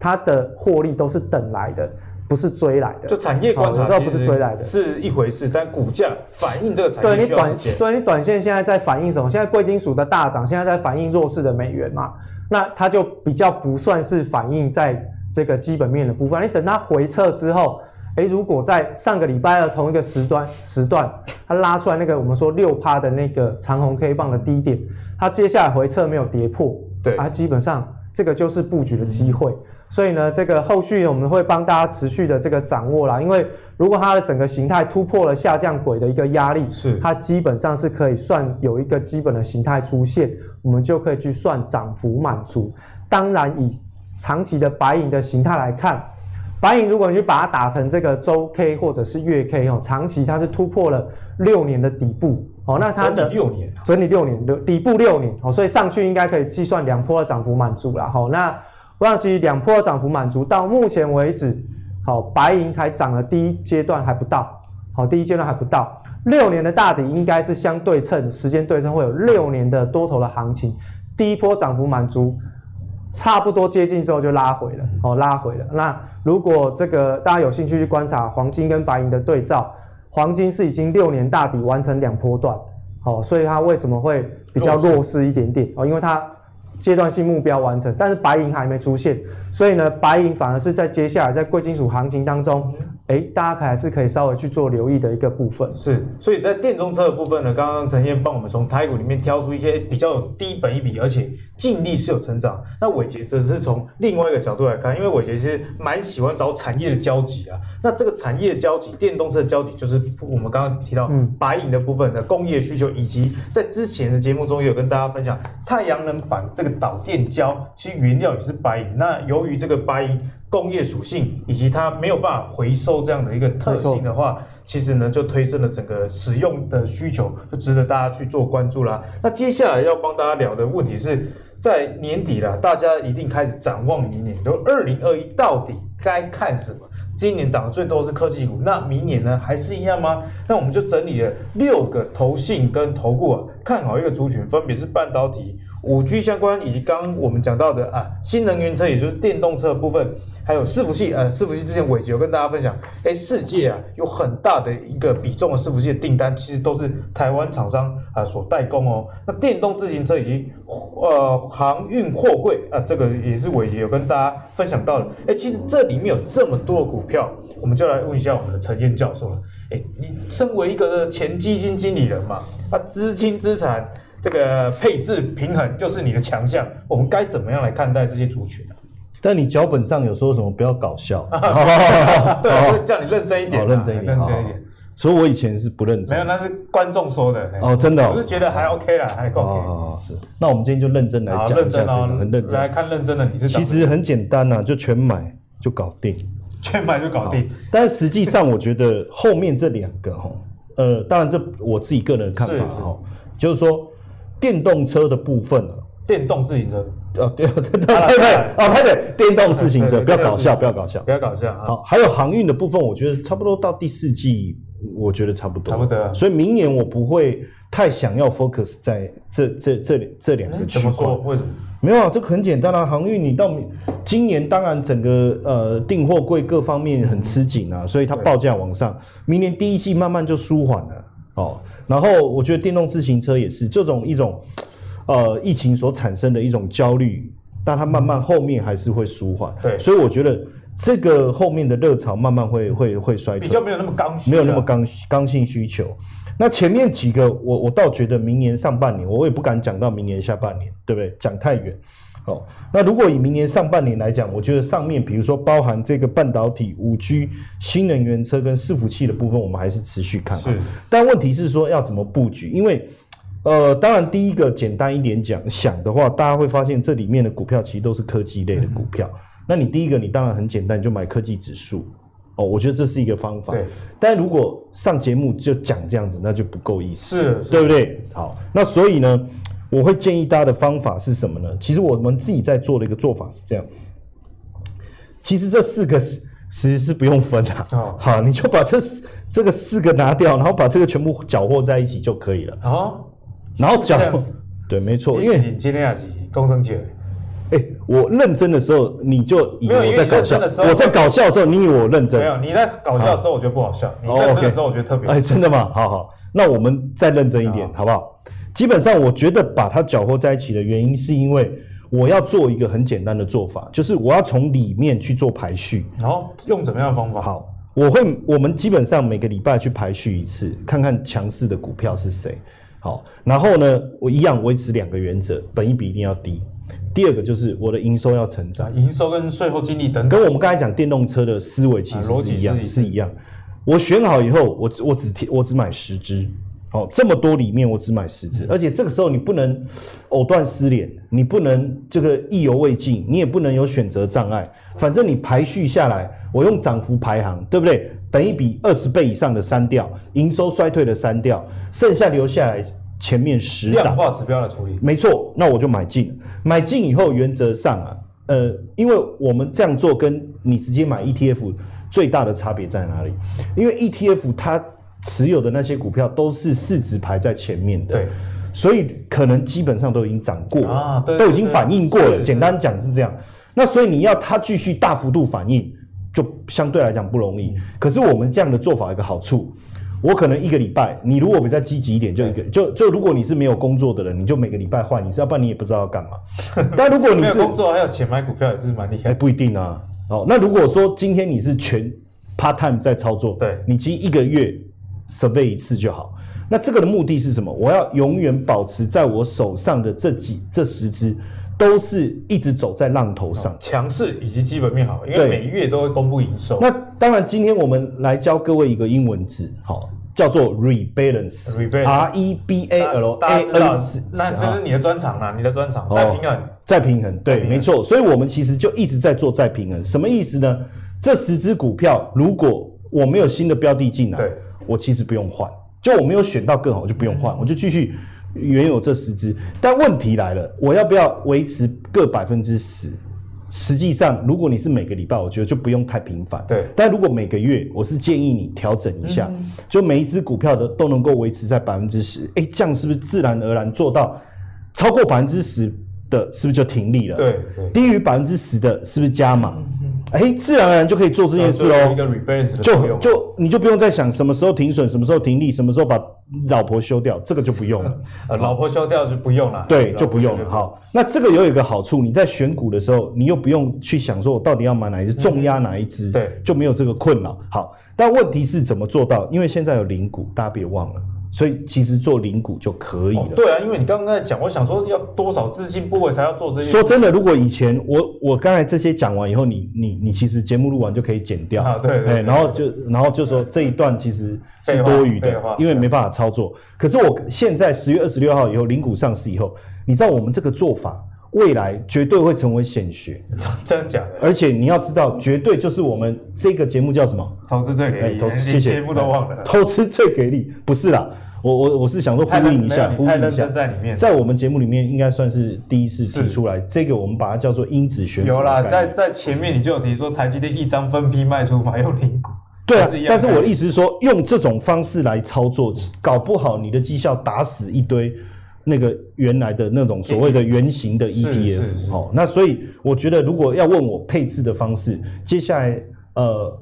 它的获利都是等来的，不是追来的。就产业观察，知道不是追来的，是一回事，但股价反映这个产业对你短，对你短线现在在反映什么？现在贵金属的大涨，现在在反映弱势的美元嘛？那它就比较不算是反映在这个基本面的部分。你等它回撤之后。诶，如果在上个礼拜的同一个时段时段，它拉出来那个我们说六趴的那个长红 K 棒的低点，它接下来回撤没有跌破，对，啊，基本上这个就是布局的机会。嗯、所以呢，这个后续我们会帮大家持续的这个掌握啦。因为如果它的整个形态突破了下降轨的一个压力，是它基本上是可以算有一个基本的形态出现，我们就可以去算涨幅满足。当然，以长期的白银的形态来看。白银如果你去把它打成这个周 K 或者是月 K 哦，长期它是突破了六年的底部哦，那它的六年，整理六年的底部六年哦，所以上去应该可以计算两波的涨幅满足了哈。那我想其实两波的涨幅满足到目前为止，好，白银才涨了第一阶段还不到，好，第一阶段还不到。六年的大底应该是相对称，时间对称会有六年的多头的行情，第一波涨幅满足，差不多接近之后就拉回了，哦，拉回了。那如果这个大家有兴趣去观察黄金跟白银的对照，黄金是已经六年大底完成两波段，哦，所以它为什么会比较弱势一点点？哦，因为它阶段性目标完成，但是白银还没出现，所以呢，白银反而是在接下来在贵金属行情当中。哎，大家还是可以稍微去做留意的一个部分。是，所以在电动车的部分呢，刚刚陈燕帮我们从台股里面挑出一些比较低本一比，而且净利是有成长。那伟杰则是从另外一个角度来看，因为伟杰其实蛮喜欢找产业的交集啊。那这个产业的交集，电动车的交集，就是我们刚刚提到白银的部分的工业需求，以及在之前的节目中也有跟大家分享，太阳能板这个导电胶，其实原料也是白银。那由于这个白银。工业属性以及它没有办法回收这样的一个特性的话，其实呢就推升了整个使用的需求，就值得大家去做关注啦。那接下来要帮大家聊的问题是在年底了，大家一定开始展望明年，就二零二一到底该看什么？今年涨的最多是科技股，那明年呢还是一样吗？那我们就整理了六个投信跟投顾，看好一个族群，分别是半导体。五 G 相关以及刚刚我们讲到的啊，新能源车，也就是电动车的部分，还有伺服器，呃，伺服器之前伟杰有跟大家分享，哎，世界啊有很大的一个比重的伺服器的订单，其实都是台湾厂商啊所代工哦。那电动自行车以及呃航运货柜啊，这个也是伟杰有跟大家分享到的。哎，其实这里面有这么多股票，我们就来问一下我们的陈燕教授了。哎，你身为一个前基金经理人嘛，啊，资金资产。这个配置平衡就是你的强项，我们该怎么样来看待这些族群呢？但你脚本上有说什么不要搞笑，对，我会叫你认真一点，认真一点，认真一点。所以我以前是不认真，没有，那是观众说的哦，真的，我是觉得还 OK 啦，还 OK。哦，是。那我们今天就认真来讲一下这个，很认真来看认真的你是。其实很简单呐，就全买就搞定，全买就搞定。但实际上我觉得后面这两个哈，呃，当然这我自己个人的看法 哈，就是说。电动车的部分啊，电动自行车，哦，对对对对，哦，对对，电动自行车，不要搞笑，不要搞笑，不要搞笑。好，还有航运的部分，我觉得差不多到第四季，我觉得差不多，差不多。所以明年我不会太想要 focus 在这这这这两个区块。怎么说？为什么？没有啊，这很简单啊，航运你到今年当然整个呃订货柜各方面很吃紧啊，所以它报价往上，明年第一季慢慢就舒缓了。哦，然后我觉得电动自行车也是这种一种，呃，疫情所产生的一种焦虑，但它慢慢后面还是会舒缓。对，所以我觉得这个后面的热潮慢慢会会会衰退，比较没有那么刚需，没有那么刚刚性需求。那前面几个，我我倒觉得明年上半年，我也不敢讲到明年下半年，对不对？讲太远。哦，那如果以明年上半年来讲，我觉得上面比如说包含这个半导体、五 G、新能源车跟伺服器的部分，我们还是持续看。是，但问题是说要怎么布局？因为，呃，当然第一个简单一点讲，想的话，大家会发现这里面的股票其实都是科技类的股票。嗯、那你第一个，你当然很简单，你就买科技指数。哦，我觉得这是一个方法。对。但如果上节目就讲这样子，那就不够意思，是，对不对？好，那所以呢？我会建议大家的方法是什么呢？其实我们自己在做的一个做法是这样。其实这四个是其实是不用分的，哦，好，你就把这这个四个拿掉，然后把这个全部搅和在一起就可以了。哦，然后搅和，对，没错，因为你今天也是工程姐。哎，我认真的时候你就以为我在搞笑，我在搞笑的时候你以为我认真。没有，你在搞笑的时候我觉得不好笑，你认真的时候我觉得特别。哎，真的吗？好好，那我们再认真一点，好不好？基本上，我觉得把它搅和在一起的原因，是因为我要做一个很简单的做法，就是我要从里面去做排序。然后用怎么样的方法？好，我会，我们基本上每个礼拜去排序一次，看看强势的股票是谁。好，然后呢，我一样维持两个原则：本一比一定要低。第二个就是我的营收要成长，营收跟税后净利等等，跟我们刚才讲电动车的思维其实是一样，是一样。我选好以后，我我只我只买十支。哦，这么多里面我只买十只，而且这个时候你不能藕断丝连，你不能这个意犹未尽，你也不能有选择障碍。反正你排序下来，我用涨幅排行，对不对？等一比二十倍以上的删掉，营收衰退的删掉，剩下留下来前面十档量化指标的处理，没错。那我就买进，买进以后原则上啊，呃，因为我们这样做跟你直接买 ETF 最大的差别在哪里？因为 ETF 它持有的那些股票都是市值排在前面的，对，所以可能基本上都已经涨过了，啊、对对对都已经反映过了。是是简单讲是这样，那所以你要它继续大幅度反应，就相对来讲不容易。可是我们这样的做法有一个好处，我可能一个礼拜，你如果比较积极一点，就一个就就如果你是没有工作的人，你就每个礼拜换一次，要不然你也不知道要干嘛。但如果你是没有工作还有钱买股票也是蛮厉害，哎，不一定啊。哦，那如果说今天你是全 part time 在操作，对，你其实一个月。Survey 一次就好。那这个的目的是什么？我要永远保持在我手上的这几这十只，都是一直走在浪头上，强势以及基本面好，因为每月都会公布营收。那当然，今天我们来教各位一个英文字，好，叫做 rebalance，R E B A L A N C。那这是你的专长啦，你的专长再平衡，再平衡，对，没错。所以我们其实就一直在做再平衡，什么意思呢？这十只股票，如果我没有新的标的进来，对。我其实不用换，就我没有选到更好，我就不用换，我就继续原有这十只。但问题来了，我要不要维持各百分之十？实际上，如果你是每个礼拜，我觉得就不用太频繁。对。但如果每个月，我是建议你调整一下，嗯、就每一只股票的都能够维持在百分之十。哎，这样是不是自然而然做到超过百分之十的，是不是就停利了？对。对低于百分之十的，是不是加码？嗯哎，自然而然就可以做这件事喽。就就你就不用再想什么时候停损，什么时候停利，什么时候把老婆休掉，这个就不用了。呃，老婆休掉就不用了。对，就不用了。好，那这个有一个好处，你在选股的时候，你又不用去想说我到底要买哪一只，重压哪一只，对，就没有这个困扰。好，但问题是怎么做到？因为现在有零股，大家别忘了。所以其实做零股就可以了。哦、对啊，因为你刚刚在讲，我想说要多少资金部位才要做这些？说真的，如果以前我我刚才这些讲完以后，你你你其实节目录完就可以剪掉啊，对对，对，对，然后就然后就说这一段其实是多余的，因为没办法操作。可是我现在十月二十六号以后零股上市以后，你知道我们这个做法未来绝对会成为显学，真的假的？而且你要知道，绝对就是我们这个节目叫什么？投资最给力，投资谢谢节目都忘了，投资最给力不是啦。我我我是想说呼应一下，呼应一下，在里面，在我们节目里面应该算是第一次提出来，这个我们把它叫做因子选股。有啦，在在前面你就有提说台积电一张分批卖出嘛，有零股。对啊，但是我的意思是说，用这种方式来操作，搞不好你的绩效打死一堆那个原来的那种所谓的圆形的 ETF。哦，那所以我觉得，如果要问我配置的方式，接下来呃，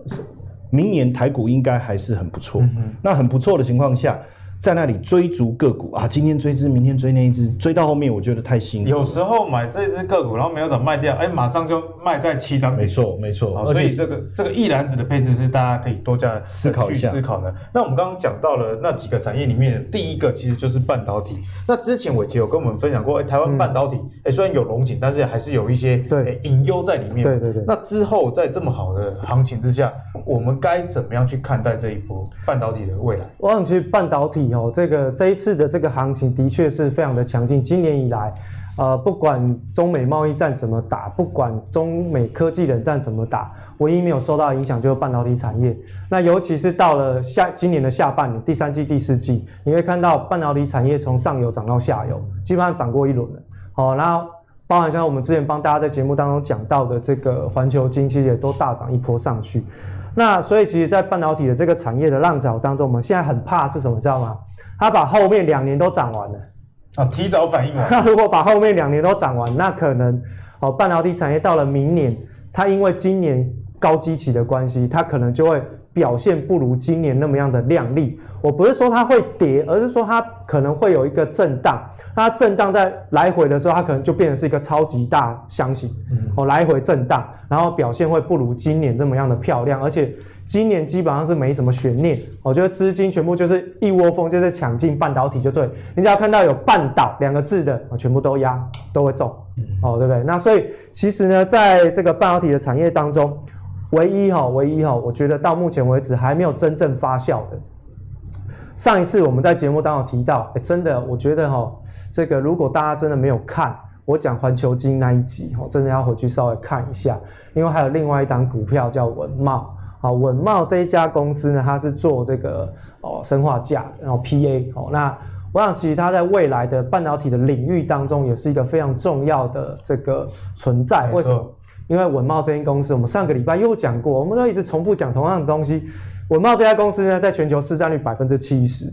明年台股应该还是很不错。嗯、那很不错的情况下。在那里追逐个股啊，今天追只，明天追那一只，追到后面我觉得太辛苦。有时候买这只个股，然后没有涨卖掉，哎，马上就卖在起涨点。没错，没错。所以这个这个一篮子的配置是大家可以多加思考一下。思考的。那我们刚刚讲到了那几个产业里面，第一个其实就是半导体。那之前伟捷有跟我们分享过，哎，台湾半导体，哎、嗯，虽然有龙井，但是还是有一些对隐忧在里面。对对对。那之后在这么好的行情之下，我们该怎么样去看待这一波半导体的未来？我想其实半导体哦，这个这。一次的这个行情的确是非常的强劲。今年以来，呃，不管中美贸易战怎么打，不管中美科技冷战怎么打，唯一没有受到影响就是半导体产业。那尤其是到了下今年的下半年，第三季、第四季，你会看到半导体产业从上游涨到下游，基本上涨过一轮了。好，然后包含像我们之前帮大家在节目当中讲到的这个环球晶，其实也都大涨一波上去。那所以，其实，在半导体的这个产业的浪潮当中，我们现在很怕是什么，知道吗？他把后面两年都涨完了，啊，提早反应完。那 如果把后面两年都涨完，那可能哦，半导体产业到了明年，它因为今年高基期的关系，它可能就会表现不如今年那么样的亮丽。我不是说它会跌，而是说它可能会有一个震荡。它震荡在来回的时候，它可能就变成是一个超级大箱型，哦，来回震荡，然后表现会不如今年这么样的漂亮，而且。今年基本上是没什么悬念，我觉得资金全部就是一窝蜂，就是抢进半导体就对。你只要看到有“半导”两个字的，全部都压，都会中，哦，对不对？那所以其实呢，在这个半导体的产业当中，唯一哈，唯一哈，我觉得到目前为止还没有真正发酵的，上一次我们在节目当中提到，哎，真的，我觉得哈，这个如果大家真的没有看我讲环球金那一集，哈，真的要回去稍微看一下，因为还有另外一档股票叫文茂，啊，文茂这一家公司呢，它是做这个哦生化镓，然后 PA，哦，那我想其实它在未来的半导体的领域当中，也是一个非常重要的这个存在。为什么？因为稳懋这间公司，我们上个礼拜又讲过，我们都一直重复讲同样的东西。稳懋这家公司呢，在全球市占率百分之七十。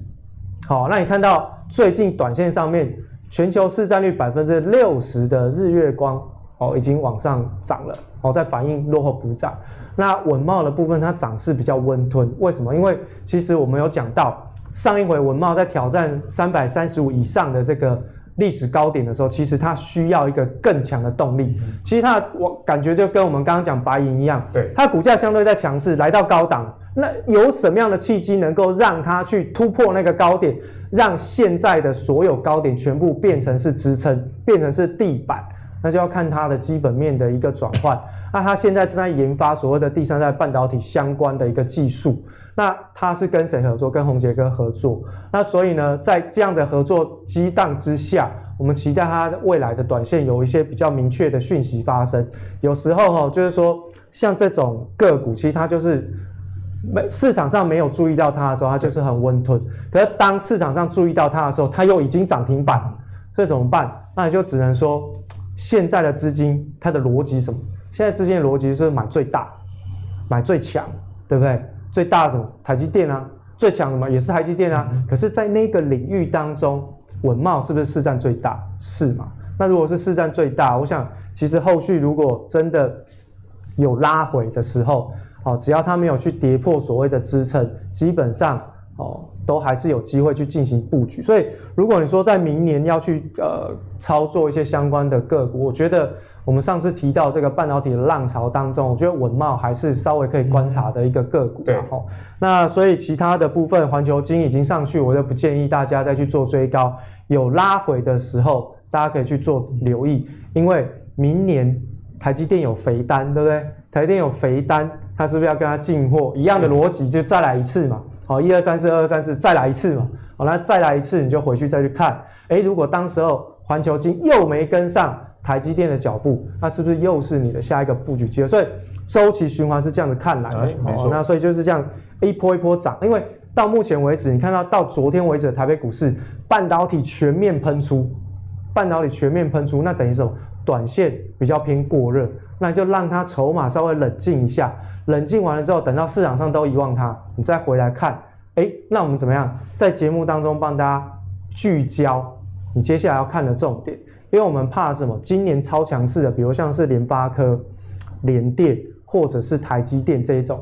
好，那你看到最近短线上面，全球市占率百分之六十的日月光哦，已经往上涨了哦，在反映落后补涨。那稳懋的部分，它涨势比较温吞，为什么？因为其实我们有讲到，上一回稳懋在挑战三百三十五以上的这个。历史高点的时候，其实它需要一个更强的动力。其实它，我感觉就跟我们刚刚讲白银一样，对，它股价相对在强势，来到高档。那有什么样的契机能够让它去突破那个高点，让现在的所有高点全部变成是支撑，变成是地板？那就要看它的基本面的一个转换。那它现在正在研发所谓的第三代半导体相关的一个技术。那他是跟谁合作？跟宏杰哥合作。那所以呢，在这样的合作激荡之下，我们期待它未来的短线有一些比较明确的讯息发生。有时候哈，就是说像这种个股，其实它就是没市场上没有注意到它的时候，它就是很温吞。可是当市场上注意到它的时候，它又已经涨停板，所以怎么办？那你就只能说，现在的资金它的逻辑什么？现在资金的逻辑是买最大，买最强，对不对？最大的什么？台积电啊，最强的嘛也是台积电啊。可是，在那个领域当中，稳懋是不是市占最大？是嘛？那如果是市占最大，我想其实后续如果真的有拉回的时候，哦，只要它没有去跌破所谓的支撑，基本上哦，都还是有机会去进行布局。所以，如果你说在明年要去呃操作一些相关的个股，我觉得。我们上次提到这个半导体的浪潮当中，我觉得稳懋还是稍微可以观察的一个个股。对，那所以其他的部分，环球金已经上去，我就不建议大家再去做追高。有拉回的时候，大家可以去做留意，因为明年台积电有肥单，对不对？台积电有肥单，它是不是要跟它进货？一样的逻辑，就再来一次嘛。好，一二三四，二二三四，再来一次嘛。好，那再来一次，你就回去再去看。诶，如果当时候环球金又没跟上。台积电的脚步，那是不是又是你的下一个布局机会？所以周期循环是这样子看来的，欸、没错。那所以就是这样一波一波涨，因为到目前为止，你看到到昨天为止台北股市半导体全面喷出，半导体全面喷出，那等于什么？短线比较偏过热，那就让它筹码稍微冷静一下，冷静完了之后，等到市场上都遗忘它，你再回来看，哎、欸，那我们怎么样在节目当中帮大家聚焦你接下来要看的重点？因为我们怕什么？今年超强势的，比如像是联发科、联电或者是台积电这一种，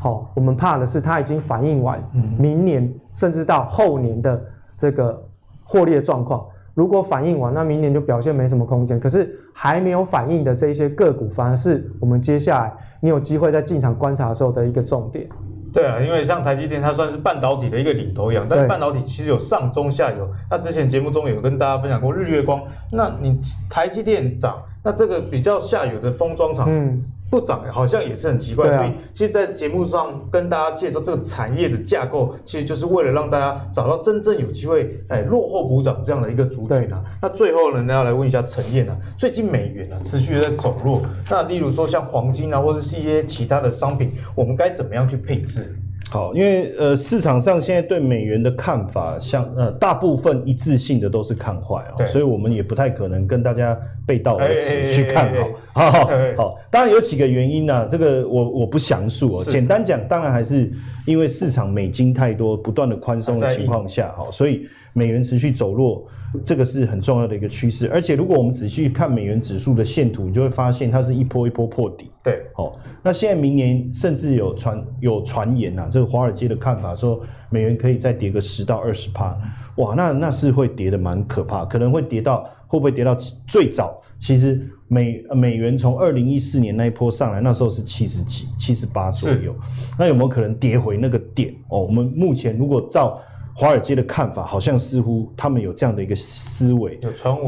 好、哦，我们怕的是它已经反映完明年甚至到后年的这个获利的状况。如果反映完，那明年就表现没什么空间。可是还没有反映的这一些个股，反而是我们接下来你有机会在进场观察的时候的一个重点。对啊，因为像台积电，它算是半导体的一个领头羊，但是半导体其实有上中下游。那之前节目中有跟大家分享过日月光，那你台积电涨，那这个比较下游的封装厂，嗯。不涨好像也是很奇怪，啊、所以其实，在节目上跟大家介绍这个产业的架构，其实就是为了让大家找到真正有机会哎落后补涨这样的一个族群啊。那最后呢，要来问一下陈燕啊，最近美元啊持续的在走弱，那例如说像黄金啊，或者是一些其他的商品，我们该怎么样去配置？好，因为呃市场上现在对美元的看法，像呃大部分一致性的都是看坏啊，所以我们也不太可能跟大家背道而驰去看好。好好好，当然有几个原因呢、啊，这个我我不详述哦。简单讲，当然还是因为市场美金太多，不断的宽松的情况下，哈，所以美元持续走弱。这个是很重要的一个趋势，而且如果我们仔细看美元指数的线图，你就会发现它是一波一波破底。对，好，那现在明年甚至有传有传言呐、啊，这个华尔街的看法说美元可以再跌个十到二十趴，哇，那那是会跌得蛮可怕，可能会跌到会不会跌到最早？其实美美元从二零一四年那一波上来，那时候是七十几、七十八左右，那有没有可能跌回那个点？哦，我们目前如果照华尔街的看法好像似乎他们有这样的一个思维，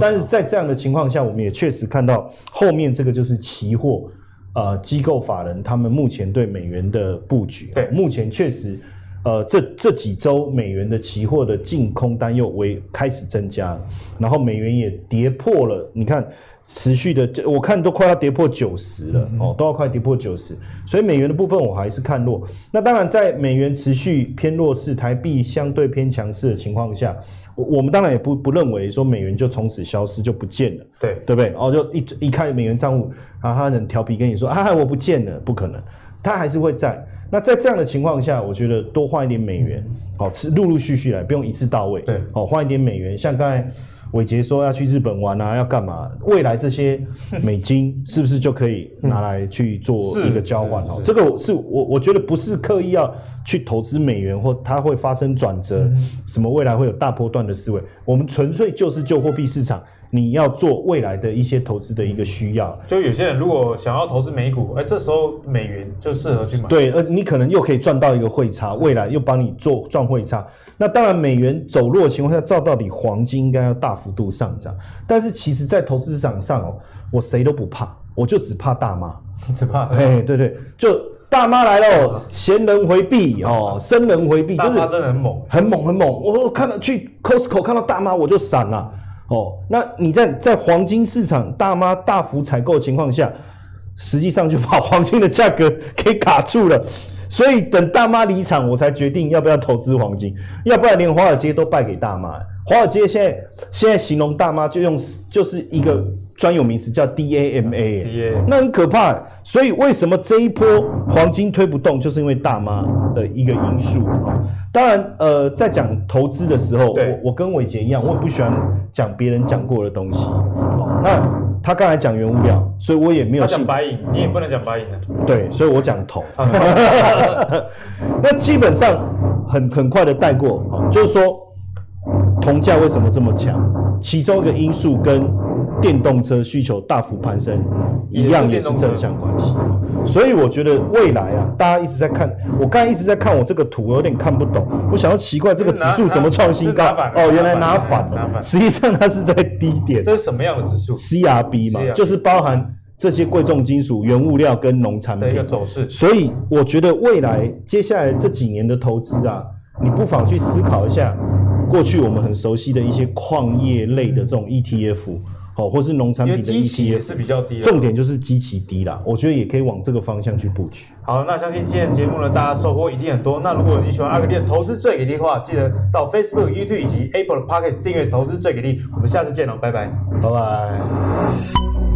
但是在这样的情况下，我们也确实看到后面这个就是期货，呃，机构法人他们目前对美元的布局。对，目前确实，呃，这这几周美元的期货的净空单又为开始增加了，然后美元也跌破了，你看持续的，我看都快要跌破九十了哦，都要快跌破九十，所以美元的部分我还是看弱。那当然，在美元持续偏弱势，台币相对偏强势的情况下，我我们当然也不不认为说美元就从此消失就不见了，对对不对？哦，就一一看美元账户，然后他很调皮跟你说啊，我不见了，不可能。它还是会在。那在这样的情况下，我觉得多换一点美元，好，是陆陆续续来，不用一次到位。对，好，换一点美元。像刚才伟杰说要去日本玩啊，要干嘛？未来这些美金 是不是就可以拿来去做一个交换？哦，这个是我我觉得不是刻意要去投资美元或它会发生转折，什么未来会有大波段的思维。我们纯粹就是就货币市场。你要做未来的一些投资的一个需要，就有些人如果想要投资美股，哎，这时候美元就适合去买。对，呃，你可能又可以赚到一个汇差，未来又帮你做赚汇差。那当然，美元走弱的情况下，照道理黄金应该要大幅度上涨。但是其实，在投资市场上哦，我谁都不怕，我就只怕大妈，只怕。哎，对对，就大妈来了，闲人回避哦，生人回避，大妈真的很猛，很猛很猛。我看到去 Costco 看到大妈，我就闪了。哦，那你在在黄金市场大妈大幅采购情况下，实际上就把黄金的价格 给卡住了。所以等大妈离场，我才决定要不要投资黄金，要不然连华尔街都败给大妈。华尔街现在现在形容大妈就用就是一个专有名词叫 DAMA，那很可怕。所以为什么这一波黄金推不动，就是因为大妈的一个因素啊。当然，呃，在讲投资的时候，我我跟伟杰一样，我也不喜欢讲别人讲过的东西。哦，那他刚才讲原物料，所以我也没有。他讲白银，你也不能讲白银的。对，所以我讲铜。那基本上很很快的带过，哦，就是说铜价为什么这么强？其中一个因素跟电动车需求大幅攀升一样，也是正向关系。所以我觉得未来啊，大家一直在看，我刚才一直在看我这个图，我有点看不懂。我想要奇怪，这个指数怎么创新高？哦，原来拿反了。实际上它是在低点。这是什么样的指数？CRB 嘛，就是包含这些贵重金属、原物料跟农产品的一个走势。所以我觉得未来接下来这几年的投资啊，你不妨去思考一下，过去我们很熟悉的一些矿业类的这种 ETF。好，或是农产品的 ETF 也是比较低，重点就是基期低啦。我觉得也可以往这个方向去布局。好，那相信今天的节目呢，大家收获一定很多。那如果你喜欢阿格力的投资最给力的话，记得到 Facebook、YouTube 以及 Apple 的 Podcast 订阅投资最给力。我们下次见喽，拜拜，拜拜。